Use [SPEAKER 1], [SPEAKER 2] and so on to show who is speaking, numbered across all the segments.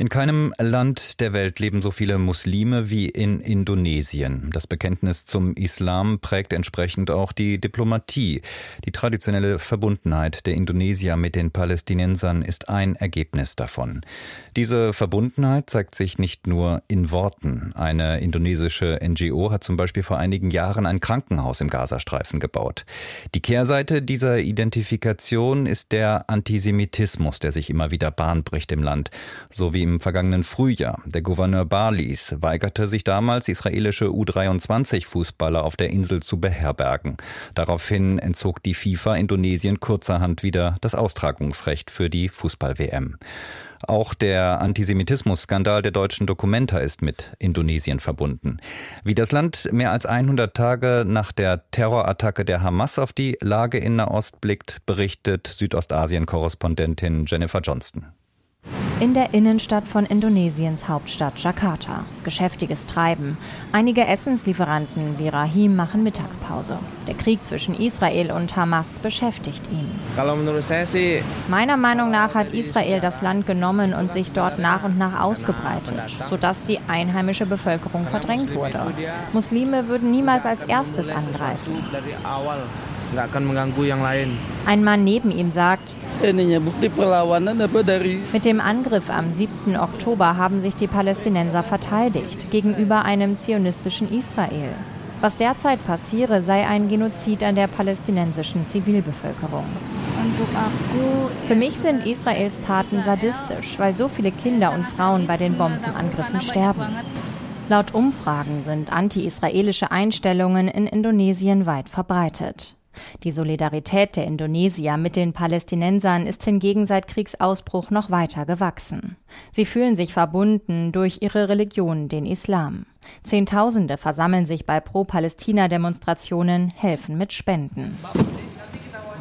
[SPEAKER 1] In keinem Land der Welt leben so viele Muslime wie in Indonesien. Das Bekenntnis zum Islam prägt entsprechend auch die Diplomatie. Die traditionelle Verbundenheit der Indonesier mit den Palästinensern ist ein Ergebnis davon. Diese Verbundenheit zeigt sich nicht nur in Worten. Eine indonesische NGO hat zum Beispiel vor einigen Jahren ein Krankenhaus im Gazastreifen gebaut. Die Kehrseite dieser Identifikation ist der Antisemitismus, der sich immer wieder Bahn bricht im Land, so wie im vergangenen Frühjahr. Der Gouverneur Balis weigerte sich damals, israelische U23-Fußballer auf der Insel zu beherbergen. Daraufhin entzog die FIFA Indonesien kurzerhand wieder das Austragungsrecht für die Fußball-WM. Auch der Antisemitismus-Skandal der deutschen Dokumenta ist mit Indonesien verbunden. Wie das Land mehr als 100 Tage nach der Terrorattacke der Hamas auf die Lage in Nahost blickt, berichtet Südostasien-Korrespondentin Jennifer Johnston.
[SPEAKER 2] In der Innenstadt von Indonesiens Hauptstadt Jakarta. Geschäftiges Treiben. Einige Essenslieferanten wie Rahim machen Mittagspause. Der Krieg zwischen Israel und Hamas beschäftigt ihn. Meiner Meinung nach hat Israel das Land genommen und sich dort nach und nach ausgebreitet, sodass die einheimische Bevölkerung verdrängt wurde. Muslime würden niemals als erstes angreifen. Ein Mann neben ihm sagt, mit dem Angriff am 7. Oktober haben sich die Palästinenser verteidigt gegenüber einem zionistischen Israel. Was derzeit passiere, sei ein Genozid an der palästinensischen Zivilbevölkerung. Für mich sind Israels Taten sadistisch, weil so viele Kinder und Frauen bei den Bombenangriffen sterben. Laut Umfragen sind anti-israelische Einstellungen in Indonesien weit verbreitet. Die Solidarität der Indonesier mit den Palästinensern ist hingegen seit Kriegsausbruch noch weiter gewachsen. Sie fühlen sich verbunden durch ihre Religion, den Islam. Zehntausende versammeln sich bei Pro-Palästina-Demonstrationen, helfen mit Spenden.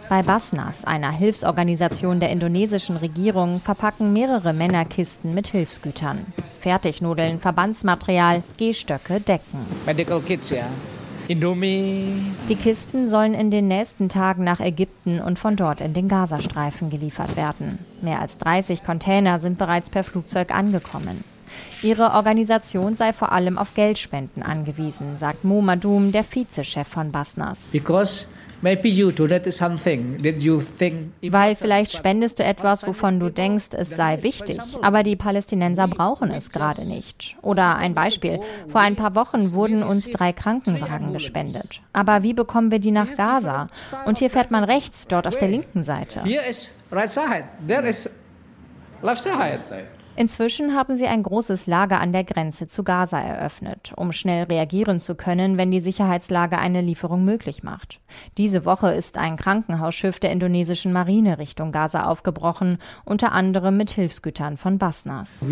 [SPEAKER 2] Bei Basnas, einer Hilfsorganisation der indonesischen Regierung, verpacken mehrere Männer Kisten mit Hilfsgütern. Fertignudeln, Verbandsmaterial, Gehstöcke, Decken. Medical Kits, ja. Indomie. Die Kisten sollen in den nächsten Tagen nach Ägypten und von dort in den Gazastreifen geliefert werden. Mehr als 30 Container sind bereits per Flugzeug angekommen. Ihre Organisation sei vor allem auf Geldspenden angewiesen, sagt Mo Madum, der Vizechef von Basnas. Because weil vielleicht spendest du etwas, wovon du denkst, es sei wichtig, aber die Palästinenser brauchen es gerade nicht. Oder ein Beispiel. Vor ein paar Wochen wurden uns drei Krankenwagen gespendet. Aber wie bekommen wir die nach Gaza? Und hier fährt man rechts, dort auf der linken Seite. Hier ist right side, there is left side. Inzwischen haben sie ein großes Lager an der Grenze zu Gaza eröffnet, um schnell reagieren zu können, wenn die Sicherheitslage eine Lieferung möglich macht. Diese Woche ist ein Krankenhausschiff der indonesischen Marine Richtung Gaza aufgebrochen, unter anderem mit Hilfsgütern von Basnas.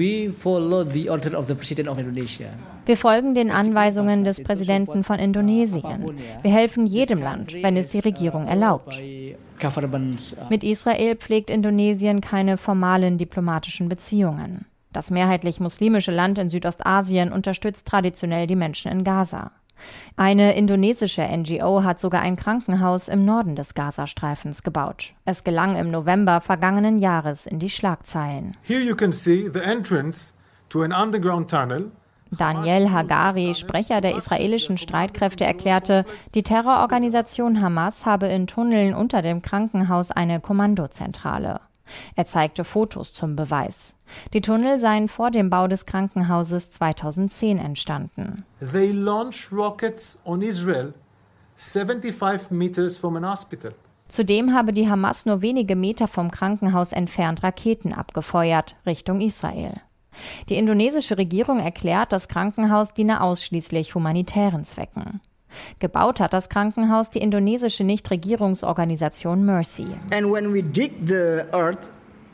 [SPEAKER 2] Wir folgen den Anweisungen des Präsidenten von Indonesien. Wir helfen jedem Land, wenn es die Regierung erlaubt. Mit Israel pflegt Indonesien keine formalen diplomatischen Beziehungen. Das mehrheitlich muslimische Land in Südostasien unterstützt traditionell die Menschen in Gaza. Eine indonesische NGO hat sogar ein Krankenhaus im Norden des Gazastreifens gebaut. Es gelang im November vergangenen Jahres in die Schlagzeilen. Here you can see the entrance to an underground tunnel Daniel Hagari, Sprecher der israelischen Streitkräfte, erklärte, die Terrororganisation Hamas habe in Tunneln unter dem Krankenhaus eine Kommandozentrale. Er zeigte Fotos zum Beweis. Die Tunnel seien vor dem Bau des Krankenhauses 2010 entstanden. They launch rockets on Israel 75 meters from an hospital. Zudem habe die Hamas nur wenige Meter vom Krankenhaus entfernt Raketen abgefeuert Richtung Israel. Die indonesische Regierung erklärt, das Krankenhaus diene ausschließlich humanitären Zwecken. Gebaut hat das Krankenhaus die indonesische Nichtregierungsorganisation Mercy. And when we dig the earth,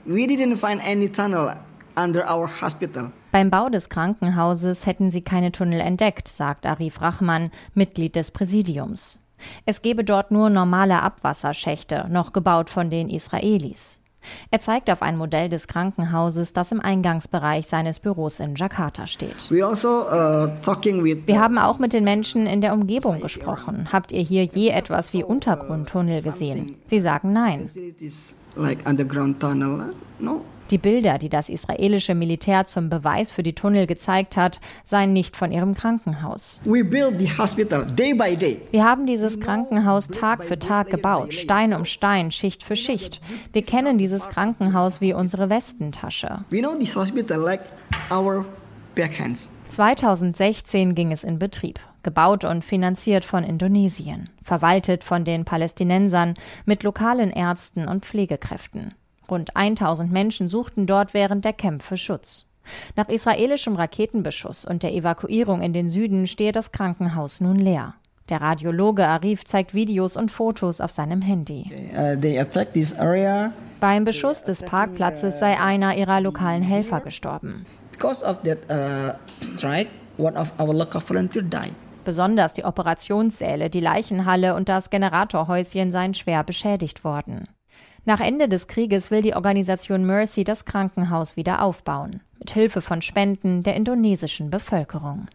[SPEAKER 2] we didn't find any tunnel under our hospital. Beim Bau des Krankenhauses hätten sie keine Tunnel entdeckt, sagt Arif Rahman, Mitglied des Präsidiums. Es gebe dort nur normale Abwasserschächte, noch gebaut von den Israelis. Er zeigt auf ein Modell des Krankenhauses, das im Eingangsbereich seines Büros in Jakarta steht. Also, uh, Wir haben auch mit den Menschen in der Umgebung gesprochen. Habt ihr hier je etwas wie Untergrundtunnel gesehen? Sie sagen nein. Like underground tunnel. No, die Bilder, die das israelische Militär zum Beweis für die Tunnel gezeigt hat, seien nicht von ihrem Krankenhaus. Wir haben dieses Krankenhaus Tag für Tag gebaut, Stein um Stein, Schicht für Schicht. Wir kennen dieses Krankenhaus wie unsere Westentasche. 2016 ging es in Betrieb, gebaut und finanziert von Indonesien, verwaltet von den Palästinensern mit lokalen Ärzten und Pflegekräften. Rund 1000 Menschen suchten dort während der Kämpfe Schutz. Nach israelischem Raketenbeschuss und der Evakuierung in den Süden stehe das Krankenhaus nun leer. Der Radiologe Arif zeigt Videos und Fotos auf seinem Handy. Uh, Beim Beschuss des Parkplatzes sei einer ihrer lokalen Helfer gestorben. Uh, Besonders die Operationssäle, die Leichenhalle und das Generatorhäuschen seien schwer beschädigt worden. Nach Ende des Krieges will die Organisation Mercy das Krankenhaus wieder aufbauen, mit Hilfe von Spenden der indonesischen Bevölkerung.